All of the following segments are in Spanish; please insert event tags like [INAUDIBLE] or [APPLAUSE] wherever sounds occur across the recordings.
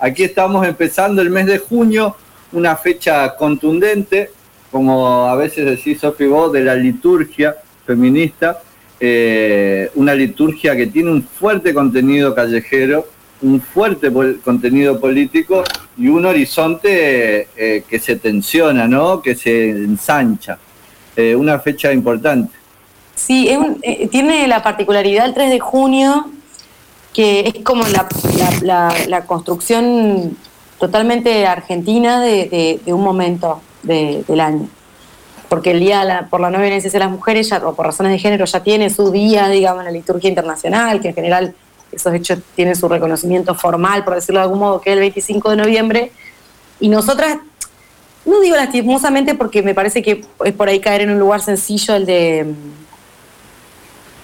aquí estamos empezando el mes de junio, una fecha contundente, como a veces decís, Sofi, vos, de la liturgia feminista, eh, una liturgia que tiene un fuerte contenido callejero, un fuerte contenido político y un horizonte eh, que se tensiona, ¿no? que se ensancha. Eh, una fecha importante. Sí, tiene la particularidad el 3 de junio, que es como la, construcción totalmente argentina de, un momento del año porque el día por la no violencia de las mujeres, ya, o por razones de género, ya tiene su día, digamos, en la liturgia internacional, que en general esos hechos tienen su reconocimiento formal, por decirlo de algún modo, que es el 25 de noviembre. Y nosotras, no digo lastimosamente porque me parece que es por ahí caer en un lugar sencillo el de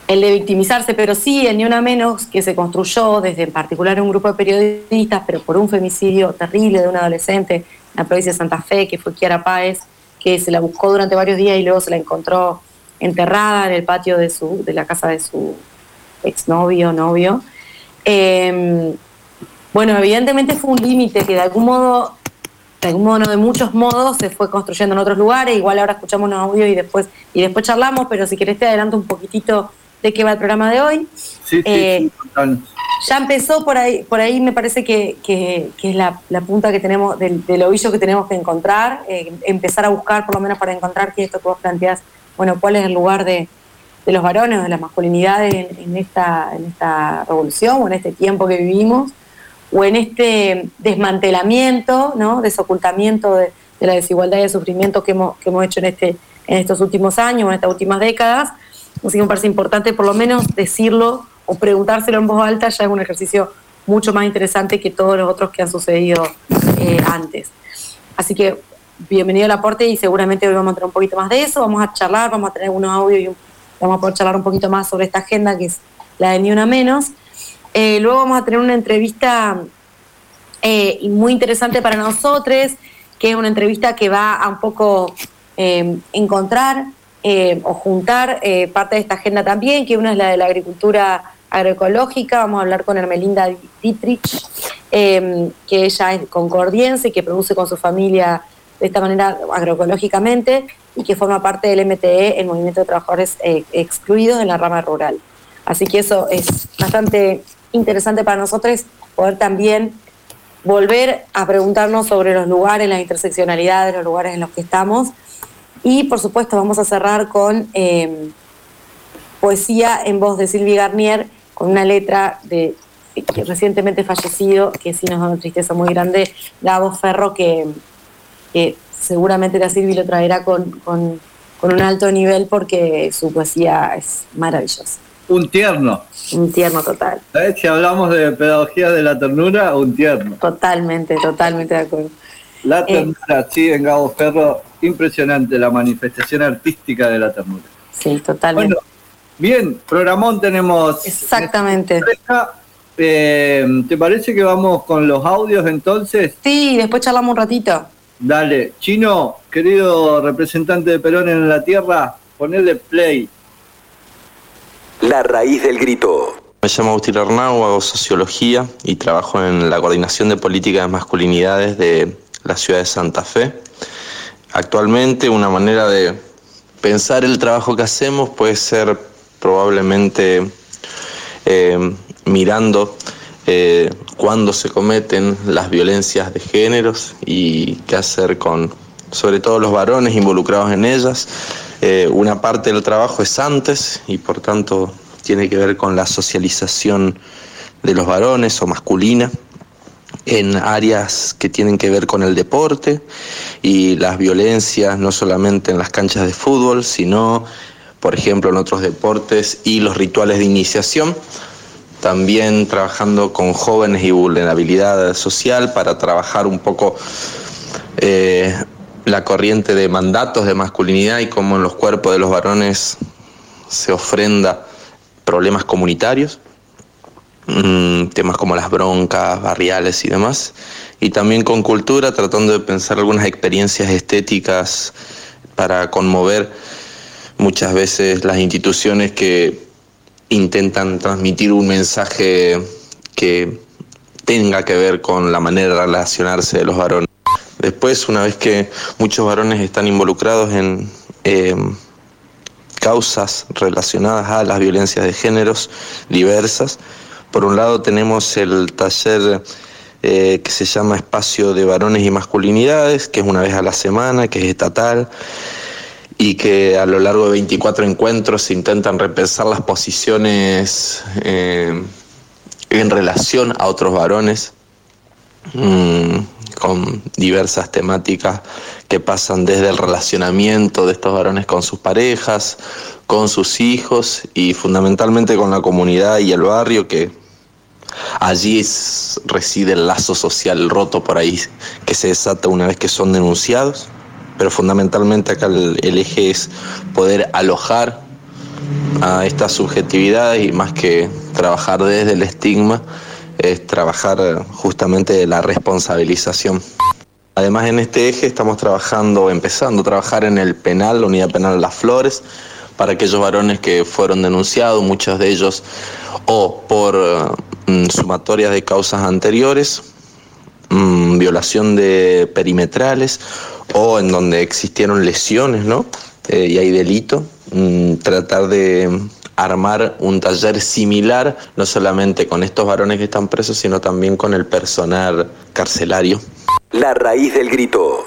el de victimizarse, pero sí el Ni Una Menos que se construyó desde en particular un grupo de periodistas, pero por un femicidio terrible de un adolescente en la provincia de Santa Fe, que fue Kiara Páez, que se la buscó durante varios días y luego se la encontró enterrada en el patio de, su, de la casa de su exnovio, novio. Em, bueno, evidentemente fue un límite que de algún modo, de algún modo, no de muchos modos, se fue construyendo en otros lugares. Igual ahora escuchamos unos audios y después, y después charlamos, pero si querés te adelanto un poquitito de qué va el programa de hoy. Sí, sí, eh, ya empezó por ahí, por ahí me parece que, es la, punta que tenemos, del, ovillo que tenemos que encontrar, eh, empezar a buscar por lo menos para encontrar que esto que vos planteás, bueno, cuál es el lugar de, los varones, de las masculinidades en, esta, en esta revolución o en este tiempo que vivimos, o en este desmantelamiento, ¿no? desocultamiento de, la desigualdad y el sufrimiento que hemos, que hemos hecho en, este, en estos últimos años, en estas últimas décadas. Así que me parece importante por lo menos decirlo o preguntárselo en voz alta ya es un ejercicio mucho más interesante que todos los otros que han sucedido eh, antes. Así que bienvenido al aporte y seguramente hoy vamos a tener un poquito más de eso, vamos a charlar, vamos a tener unos audios y vamos a poder charlar un poquito más sobre esta agenda que es la de Ni Una Menos. Eh, luego vamos a tener una entrevista eh, muy interesante para nosotros, que es una entrevista que va a un poco encontrar o juntar parte de esta agenda también, que una es la de la agricultura agroecológica. Vamos a hablar con Hermelinda Dietrich, em, que ella es concordiense y que produce con su familia de esta manera agroecológicamente y que forma parte del MTE, el Movimiento de Trabajadores eh, Excluidos en la rama rural. Así que eso es bastante interesante para nosotros poder también volver a preguntarnos sobre los lugares, las interseccionalidades, los lugares en los que estamos. Y por supuesto vamos a cerrar con em, poesía en voz de Silvia Garnier, con una letra de recientemente fallecido, que sí nos da una tristeza muy grande, Gabo Ferro, que, seguramente la Silvi lo traerá con, un alto nivel porque su poesía es maravillosa. Un tierno. Un tierno total. Si hablamos de pedagogía de la ternura, un tierno. Totalmente, totalmente de acuerdo. La eh, ternura, sí, en Gabo Ferro, impresionante la manifestación artística de la ternura. Sí, totalmente. Bien, programón tenemos. Exactamente. Eh, ¿Te parece que vamos con los audios entonces? Sí, después charlamos un ratito. Dale. Chino, querido representante de Perón en la Tierra, ponele play. La raíz del grito. Me llamo Agustín Arnau, hago sociología y trabajo en la coordinación de políticas de masculinidades de la ciudad de Santa Fe. Actualmente una manera de pensar el trabajo que hacemos puede ser probablemente eh, mirando eh, cuándo se cometen las violencias de géneros y qué hacer con, sobre todo los varones involucrados en ellas. Eh, una parte del trabajo es antes y por tanto tiene que ver con la socialización de los varones o masculina en áreas que tienen que ver con el deporte y las violencias no solamente en las canchas de fútbol, sino por ejemplo, en otros deportes y los rituales de iniciación. También trabajando con jóvenes y vulnerabilidad social para trabajar un poco eh, la corriente de mandatos de masculinidad y cómo en los cuerpos de los varones se ofrenda problemas comunitarios, mm, temas como las broncas barriales y demás, y también con cultura, tratando de pensar algunas experiencias estéticas para conmover muchas veces las instituciones que intentan transmitir un mensaje que, tenga que ver con la manera de relacionarse de los varones. Después, una vez que muchos varones están involucrados en eh, causas relacionadas a las violencias de géneros diversas, por un lado tenemos el taller eh, que se llama Espacio de Varones y Masculinidades, que es una vez a la semana, que es estatal y que a lo largo de 24 encuentros se intentan repensar las posiciones eh, en relación a otros varones mm, con diversas temáticas que pasan desde el relacionamiento de estos varones con sus parejas, con sus hijos y fundamentalmente con la comunidad y el barrio que allí reside el lazo social roto por ahí que se desata una vez que son denunciados pero fundamentalmente acá el, eje es poder alojar a estas subjetividades y más que trabajar desde el estigma, es trabajar justamente de la responsabilización. Además en este eje estamos trabajando, empezando a trabajar en el penal, la unidad penal Las Flores, para aquellos varones que fueron denunciados, muchos de ellos o por mm, sumatorias de causas anteriores, mm, violación de perimetrales o en donde existieron lesiones, ¿no? Eh, y hay delito, mm, tratar de armar un taller similar, no solamente con estos varones que están presos, sino también con el personal carcelario. La raíz del grito.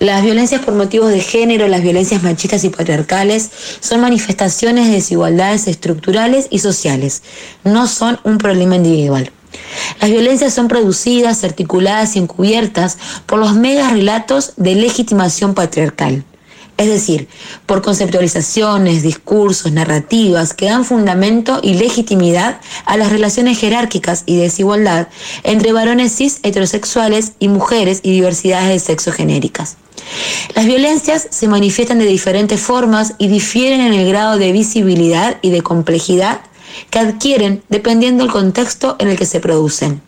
Las violencias por motivos de género, las violencias machistas y patriarcales son manifestaciones de desigualdades estructurales y sociales, no son un problema individual. Las violencias son producidas, articuladas y encubiertas por los mega relatos de legitimación patriarcal. Es decir, por conceptualizaciones, discursos, narrativas que dan fundamento y legitimidad a las relaciones jerárquicas y desigualdad entre varones cis heterosexuales y mujeres y diversidades de sexo genéricas. Las violencias se manifiestan de diferentes formas y difieren en el grado de visibilidad y de complejidad que adquieren dependiendo del contexto en el que se producen.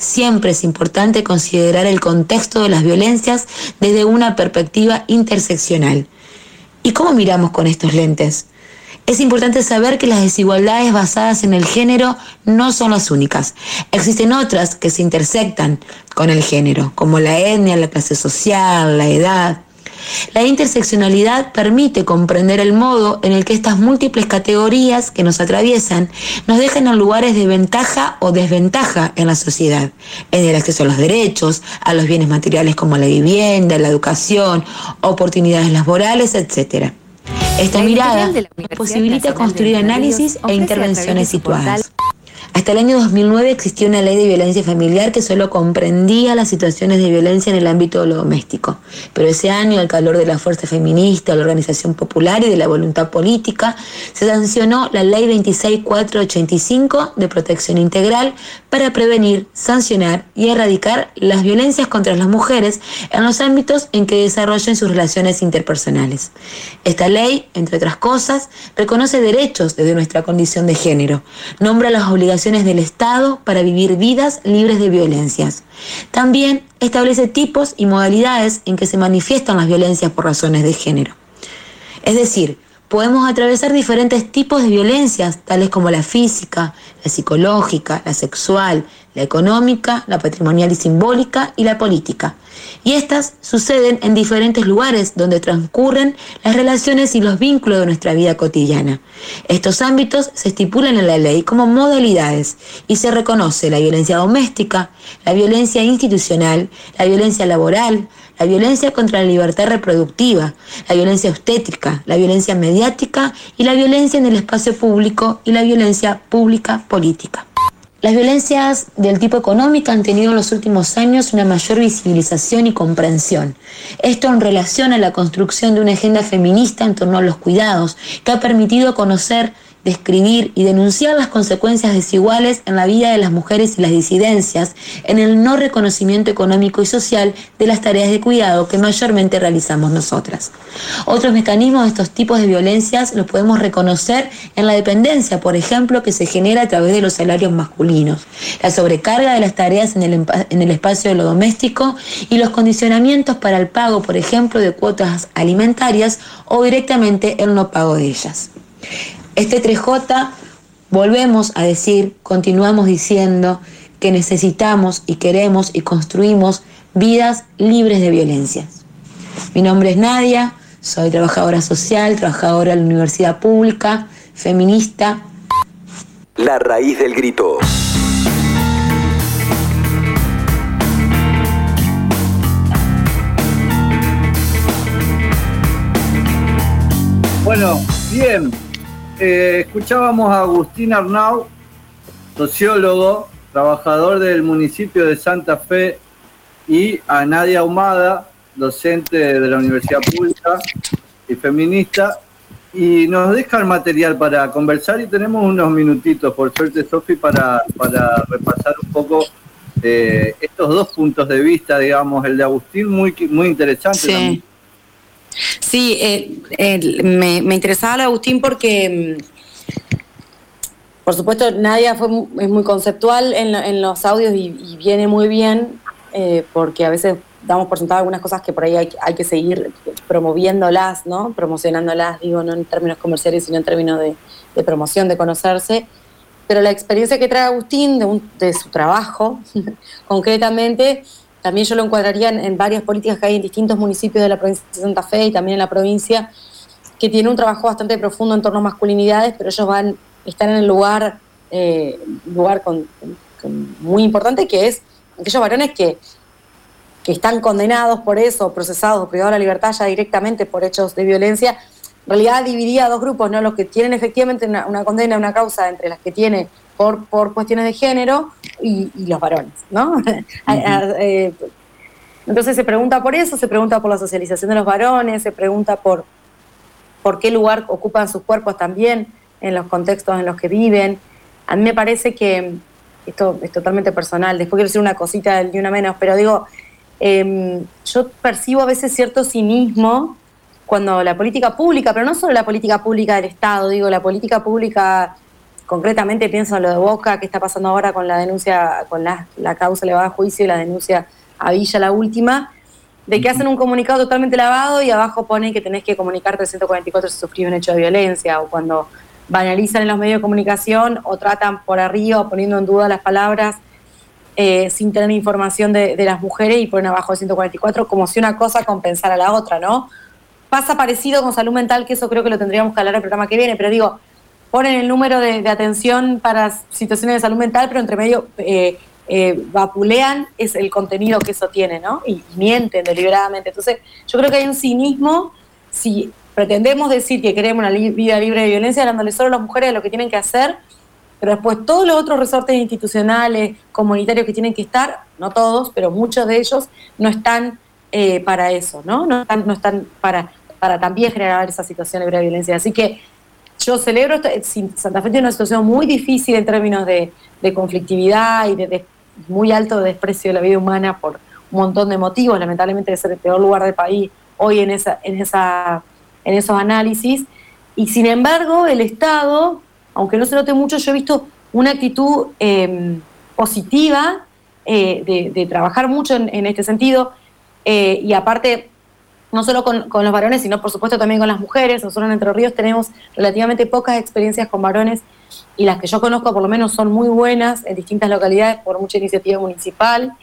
Siempre es importante considerar el contexto de las violencias desde una perspectiva interseccional. ¿Y cómo miramos con estos lentes? Es importante saber que las desigualdades basadas en el género no son las únicas. Existen otras que se intersectan con el género, como la etnia, la clase social, la edad. La interseccionalidad permite comprender el modo en el que estas múltiples categorías que nos atraviesan nos dejan en lugares de ventaja o desventaja en la sociedad, en el acceso a los derechos, a los bienes materiales como la vivienda, la educación, oportunidades laborales, etc. Esta mirada posibilita construir análisis e intervenciones situadas. Hasta el año 2009 existía una ley de violencia familiar que solo comprendía las situaciones de violencia en el ámbito de lo doméstico. Pero ese año, al calor de la fuerza feminista, la organización popular y de la voluntad política, se sancionó la ley 26485 de protección integral para prevenir, sancionar y erradicar las violencias contra las mujeres en los ámbitos en que desarrollen sus relaciones interpersonales. Esta ley, entre otras cosas, reconoce derechos desde nuestra condición de género, nombra las obligaciones del Estado para vivir vidas libres de violencias. También establece tipos y modalidades en que se manifiestan las violencias por razones de género. Es decir, podemos atravesar diferentes tipos de violencias, tales como la física, la psicológica, la sexual, la económica, la patrimonial y simbólica y la política. Y estas suceden en diferentes lugares donde transcurren las relaciones y los vínculos de nuestra vida cotidiana. Estos ámbitos se estipulan en la ley como modalidades y se reconoce la violencia doméstica, la violencia institucional, la violencia laboral, la violencia contra la libertad reproductiva, la violencia obstétrica, la violencia mediática y la violencia en el espacio público y la violencia pública política. Las violencias del tipo económico han tenido en los últimos años una mayor visibilización y comprensión. Esto en relación a la construcción de una agenda feminista en torno a los cuidados, que ha permitido conocer describir y denunciar las consecuencias desiguales en la vida de las mujeres y las disidencias, en el no reconocimiento económico y social de las tareas de cuidado que mayormente realizamos nosotras. Otros mecanismos de estos tipos de violencias los podemos reconocer en la dependencia, por ejemplo, que se genera a través de los salarios masculinos, la sobrecarga de las tareas en el, espacio de lo doméstico y los condicionamientos para el pago, por ejemplo, de cuotas alimentarias o directamente el no pago de ellas. Este 3J, volvemos a decir, continuamos diciendo que necesitamos y queremos y construimos vidas libres de violencia. Mi nombre es Nadia, soy trabajadora social, trabajadora de la universidad pública, feminista. La raíz del grito. Bueno, bien. Eh, escuchábamos a Agustín Arnau, sociólogo, trabajador del municipio de Santa Fe, y a Nadia Humada, docente de la Universidad Pública y feminista. Y nos deja el material para conversar y tenemos unos minutitos, por suerte, Sofi, para, para repasar un poco eh, estos dos puntos de vista, digamos, el de Agustín, muy, muy interesante sí. Sí, eh, me, me, interesaba lo de Agustín porque, mm, por supuesto, Nadia fue, es muy conceptual en, los audios y, viene muy bien, eh, porque a veces damos por sentado algunas cosas que por ahí hay, que seguir promoviéndolas, ¿no? Promocionándolas, digo, no en términos comerciales, sino en términos de, promoción, de conocerse. Pero la experiencia que trae Agustín de su trabajo, [LAUGHS] concretamente, también yo lo encuadraría en, varias políticas que hay en distintos municipios de la provincia de Santa Fe y también en la provincia, que tiene un trabajo bastante profundo en torno a masculinidades, pero ellos van, están en el lugar, eh, lugar con, muy importante, que es aquellos varones que, que están condenados por eso, procesados, privados de la libertad ya directamente por hechos de violencia, en realidad dividía a dos grupos, ¿no? Los que tienen efectivamente una, una condena, una causa entre las que tiene por, por cuestiones de género y, los varones, ¿no? [LAUGHS] Eh, entonces se pregunta por eso, se pregunta por la socialización de los varones, se pregunta por, por qué lugar ocupan sus cuerpos también en los contextos en los que viven. A mí me parece que, esto es totalmente personal, después quiero decir una cosita de una menos, pero digo, em, yo percibo a veces cierto cinismo cuando la política pública, pero no solo la política pública del Estado, digo, la política pública concretamente pienso en lo de Boca, que está pasando ahora con la denuncia, con la, causa elevada a juicio y la denuncia a Villa, la última, de que hacen un comunicado totalmente lavado y abajo ponen que tenés que comunicar 344 si sufrió un hecho de violencia, o cuando banalizan en los medios de comunicación o tratan por arriba poniendo en duda las palabras eh, sin tener información de, de, las mujeres y ponen abajo de 144 como si una cosa compensara a la otra, ¿no? Pasa parecido con salud mental, que eso creo que lo tendríamos que hablar el programa que viene, pero digo, ponen el número de, atención para situaciones de salud mental, pero entre medio eh, eh, vapulean es el contenido que eso tiene, ¿no? Y, mienten deliberadamente. Entonces, yo creo que hay un cinismo si pretendemos decir que queremos una vida libre de violencia, hablándole solo a las mujeres lo que tienen que hacer, pero después todos los otros resortes institucionales, comunitarios que tienen que estar, no todos, pero muchos de ellos no están eh, para eso, ¿no? No están, no están para, para también generar esa situación de violencia. Así que yo celebro, Santa Fe tiene una situación muy difícil en términos de, conflictividad y de, muy alto desprecio de la vida humana por un montón de motivos, lamentablemente ser el peor lugar del país hoy en, esa, en, esa, en esos análisis. Y sin embargo, el Estado, aunque no se note mucho, yo he visto una actitud em, positiva eh, de, trabajar mucho en, este sentido. Eh, y aparte, no solo con, los varones, sino por supuesto también con las mujeres. Nosotros en Entre Ríos tenemos relativamente pocas experiencias con varones y las que yo conozco por lo menos son muy buenas en distintas localidades por mucha iniciativa municipal,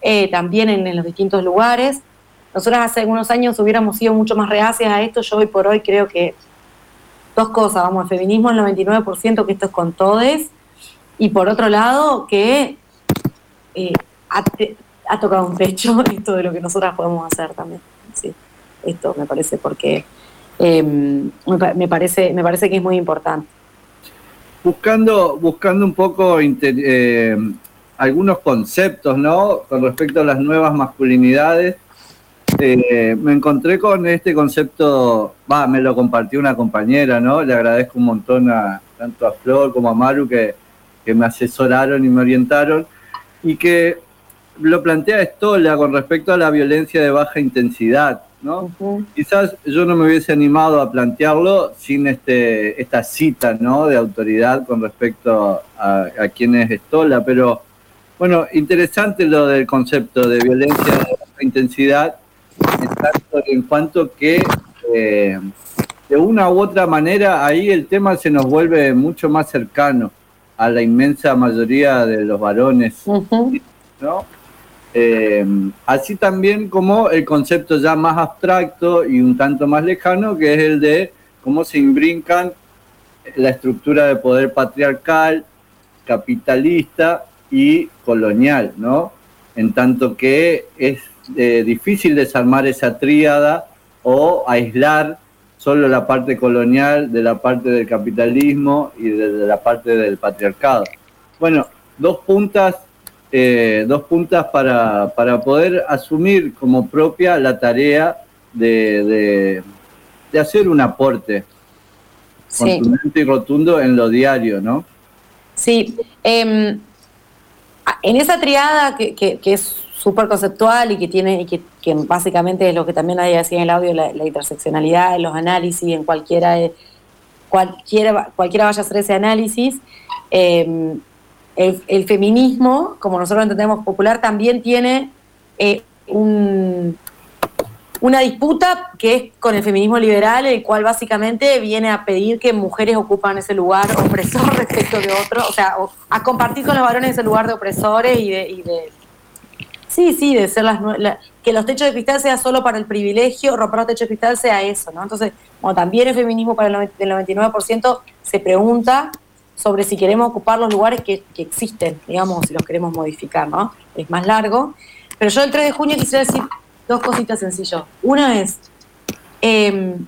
eh, también en, los distintos lugares. Nosotras hace algunos años hubiéramos sido mucho más reacias a esto, yo hoy por hoy creo que dos cosas, vamos, el feminismo el 99% que esto es con todes, y por otro lado que eh, ha, tocado un techo [LAUGHS] esto de lo que nosotras podemos hacer también. Sí esto, me parece, porque em, me, parece, me parece que es muy importante. Buscando, buscando un poco eh, algunos conceptos, ¿no? Con respecto a las nuevas masculinidades, eh, me encontré con este concepto, va, me lo compartió una compañera, ¿no? Le agradezco un montón a tanto a Flor como a Maru que, que me asesoraron y me orientaron, y que lo plantea Stola con respecto a la violencia de baja intensidad. ¿No? Quizás yo no me hubiese animado a plantearlo sin este, esta cita, ¿no? De autoridad con respecto a, quién es Stola, pero bueno, interesante lo del concepto de violencia de baja intensidad, en cuanto que eh, de una u otra manera ahí el tema se nos vuelve mucho más cercano a la inmensa mayoría de los varones, ¿no? Eh, así también como el concepto ya más abstracto y un tanto más lejano, que es el de cómo se imbrincan la estructura de poder patriarcal, capitalista y colonial, ¿no? En tanto que es eh, difícil desarmar esa tríada o aislar solo la parte colonial de la parte del capitalismo y de, la parte del patriarcado. Bueno, dos puntas, eh, dos puntas para, para, poder asumir como propia la tarea de, de, hacer un aporte contundente y rotundo en lo diario, ¿no? Sí, em, en esa triada que, que, que es súper conceptual y que tiene, y que, básicamente es lo que también nadie decía en el audio, la, interseccionalidad, los análisis, en cualquiera, cualquiera, cualquiera vaya a hacer ese análisis. Eh, el, feminismo, como nosotros entendemos popular, también tiene eh, un, una disputa que es con el feminismo liberal, el cual básicamente viene a pedir que mujeres ocupan ese lugar opresor [LAUGHS] respecto de otros, o sea, a compartir con los varones ese lugar de opresores y de Sí, sí, de ser las que los techos de cristal sea solo para el privilegio, romper los techos de cristal sea eso, ¿no? Entonces, como también el feminismo para el, 99% se pregunta sobre si queremos ocupar los lugares que, existen, digamos, si los queremos modificar, ¿no? Es más largo. Pero yo el 3 de junio quisiera decir dos cositas sencillas. Una es em,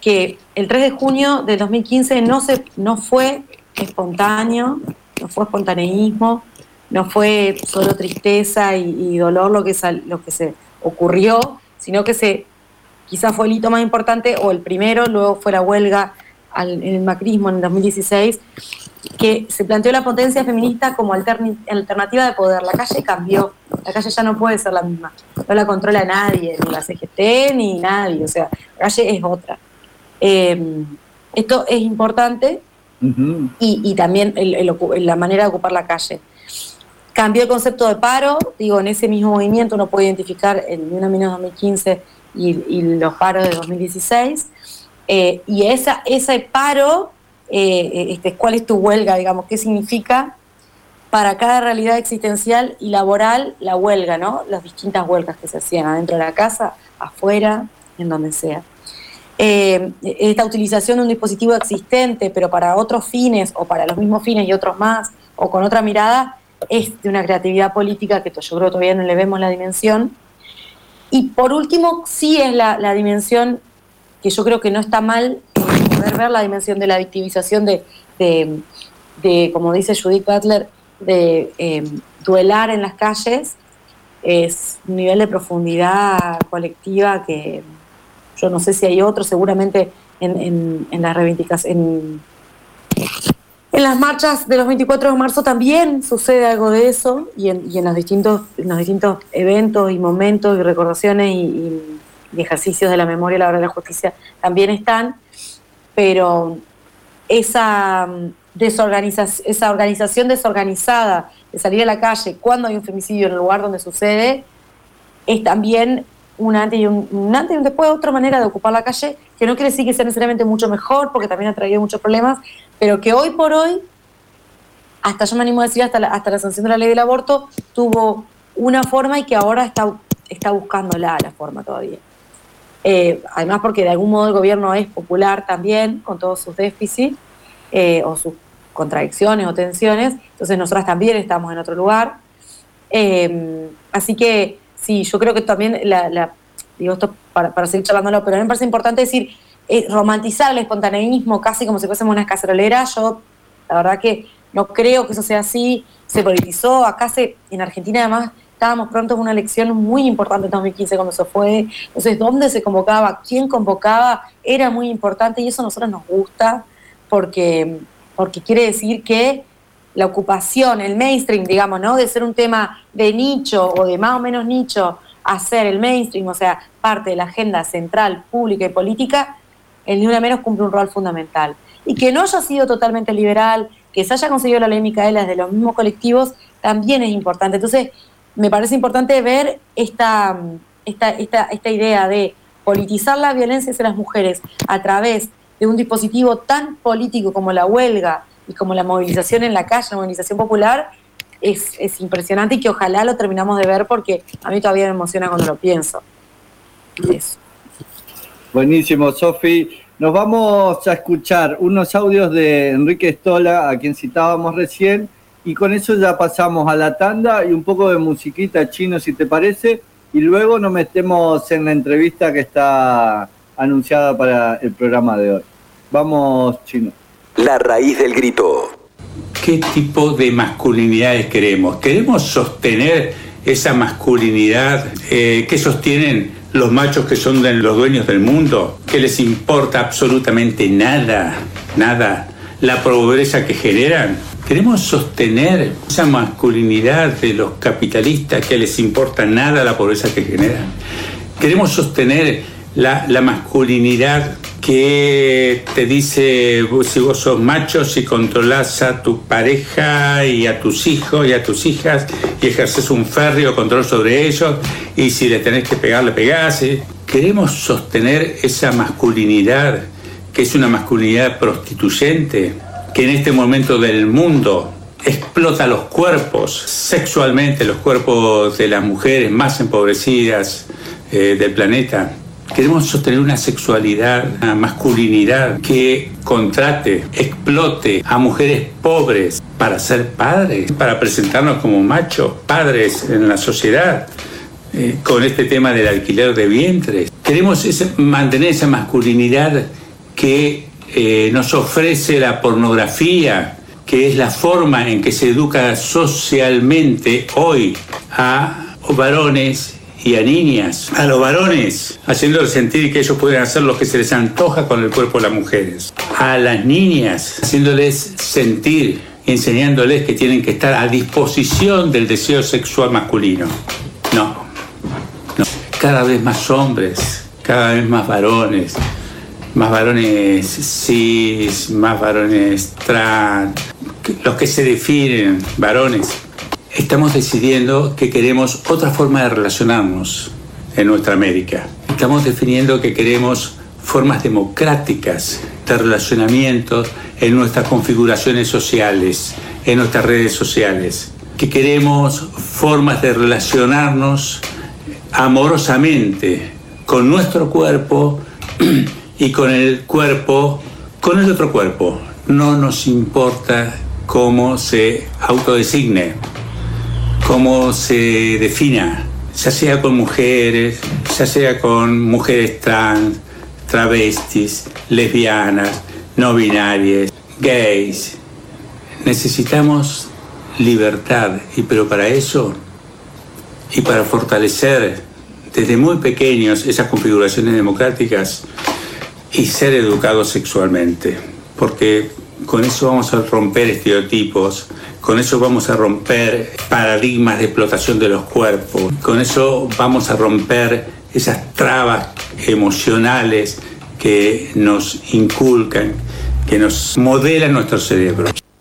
que el 3 de junio de 2015 no, se, no fue espontáneo, no fue espontaneísmo, no fue solo tristeza y, dolor lo que, lo que se ocurrió, sino que se quizás fue el hito más importante o el primero, luego fue la huelga en el macrismo en el 2016, que se planteó la potencia feminista como alternativa de poder. La calle cambió, la calle ya no puede ser la misma, no la controla nadie, ni la CGT ni nadie, o sea, la calle es otra. Em, esto es importante y, también la manera de ocupar la calle. Cambió el concepto de paro, digo, en ese mismo movimiento uno puede identificar el una menos 2015 y, los paros de 2016. Eh, y esa, ese paro, eh, este, ¿cuál es tu huelga? Digamos, ¿qué significa para cada realidad existencial y laboral la huelga, ¿no? Las distintas huelgas que se hacían adentro de la casa, afuera, en donde sea. Eh, esta utilización de un dispositivo existente, pero para otros fines o para los mismos fines y otros más, o con otra mirada, es de una creatividad política que yo creo todavía no le vemos la dimensión. Y por último, sí es la, dimensión que yo creo que no está mal poder ver la dimensión de la victimización de, de, como dice Judith Butler, de eh, duelar en las calles, es un nivel de profundidad colectiva que yo no sé si hay otro, seguramente en, en, en la reivindicación, en las marchas de los 24 de marzo también sucede algo de eso y en, los, distintos, los distintos eventos y momentos y recordaciones y, ejercicios de la memoria y la hora de la justicia también están, pero esa, mm, desorganización, esa organización desorganizada de salir a la calle cuando hay un femicidio en el lugar donde sucede es también un antes y un, antes y un después, otra manera de ocupar la calle, que no quiere decir que sea necesariamente mucho mejor, porque también ha traído muchos problemas, pero que hoy por hoy, hasta yo me animo a decir, hasta la, hasta la sanción de la ley del aborto, tuvo una forma y que ahora está, está buscándola la forma todavía. Eh, además porque de algún modo el gobierno es popular también, con todos sus déficits eh, o sus contradicciones o tensiones, entonces nosotras también estamos en otro lugar. Eh, así que sí, yo creo que también, la, digo esto para, para seguir charlándolo, pero a mí me parece importante decir, eh, romantizar el espontaneísmo casi como si fuésemos unas caceroleras, yo la verdad que no creo que eso sea así, se politizó, acá se, en Argentina además estábamos pronto en una elección muy importante en 2015 cuando se fue, entonces dónde se convocaba, quién convocaba, era muy importante y eso a nosotros nos gusta porque, porque quiere decir que la ocupación, el mainstream, digamos, ¿no? De ser un tema de nicho o de más o menos nicho a ser el mainstream, o sea, parte de la agenda central, pública y política, el Ni Una Menos cumple un rol fundamental. Y que no haya sido totalmente liberal, que se haya conseguido la ley Micaela de los mismos colectivos, también es importante. Entonces, me parece importante ver esta, esta, esta, esta idea de politizar la violencia hacia las mujeres a través de un dispositivo tan político como la huelga y como la movilización en la calle, la movilización popular, es, es impresionante y que ojalá lo terminamos de ver porque a mí todavía me emociona cuando lo pienso. Buenísimo, Sofi. Nos vamos a escuchar unos audios de Enrique Stola, a quien citábamos recién, y con eso ya pasamos a la tanda y un poco de musiquita chino, si te parece, y luego nos metemos en la entrevista que está anunciada para el programa de hoy. Vamos, chino. La raíz del grito. ¿Qué tipo de masculinidades queremos? ¿Queremos sostener esa masculinidad eh, que sostienen los machos que son de los dueños del mundo, que les importa absolutamente nada, nada, la pobreza que generan. Queremos sostener esa masculinidad de los capitalistas que les importa nada la pobreza que generan. Queremos sostener la, la masculinidad que te dice si vos sos macho, si controlás a tu pareja y a tus hijos y a tus hijas y ejerces un férreo control sobre ellos y si le tenés que pegar, le pegás. ¿eh? Queremos sostener esa masculinidad, que es una masculinidad prostituyente, que en este momento del mundo explota los cuerpos, sexualmente los cuerpos de las mujeres más empobrecidas eh, del planeta Queremos sostener una sexualidad, una masculinidad que contrate, explote a mujeres pobres para ser padres, para presentarnos como machos, padres en la sociedad, eh, con este tema del alquiler de vientres. Queremos mantener esa masculinidad que eh, nos ofrece la pornografía, que es la forma en que se educa socialmente hoy a varones y a niñas, a los varones, haciéndoles sentir que ellos pueden hacer lo que se les antoja con el cuerpo de las mujeres. A las niñas, haciéndoles sentir, enseñándoles que tienen que estar a disposición del deseo sexual masculino. No, no. Cada vez más hombres, cada vez más varones, más varones cis, más varones trans, los que se definen varones estamos decidiendo que queremos otra forma de relacionarnos en nuestra América. Estamos definiendo que queremos formas democráticas de relacionamiento en nuestras configuraciones sociales, en nuestras redes sociales. Que queremos formas de relacionarnos amorosamente con nuestro cuerpo [CLEARS THROAT] y con el cuerpo, con el otro cuerpo. No nos importa cómo se autodesigne cómo se defina, ya sea con mujeres, ya sea con mujeres trans, travestis, lesbianas, no binarias, gays. Necesitamos libertad y pero para eso y para fortalecer desde muy pequeños esas configuraciones democráticas y ser educados sexualmente, porque con eso vamos a romper estereotipos, con eso vamos a romper paradigmas de explotación de los cuerpos. Con eso vamos a romper esas trabas emocionales que nos inculcan, que nos modelan nuestro cerebro.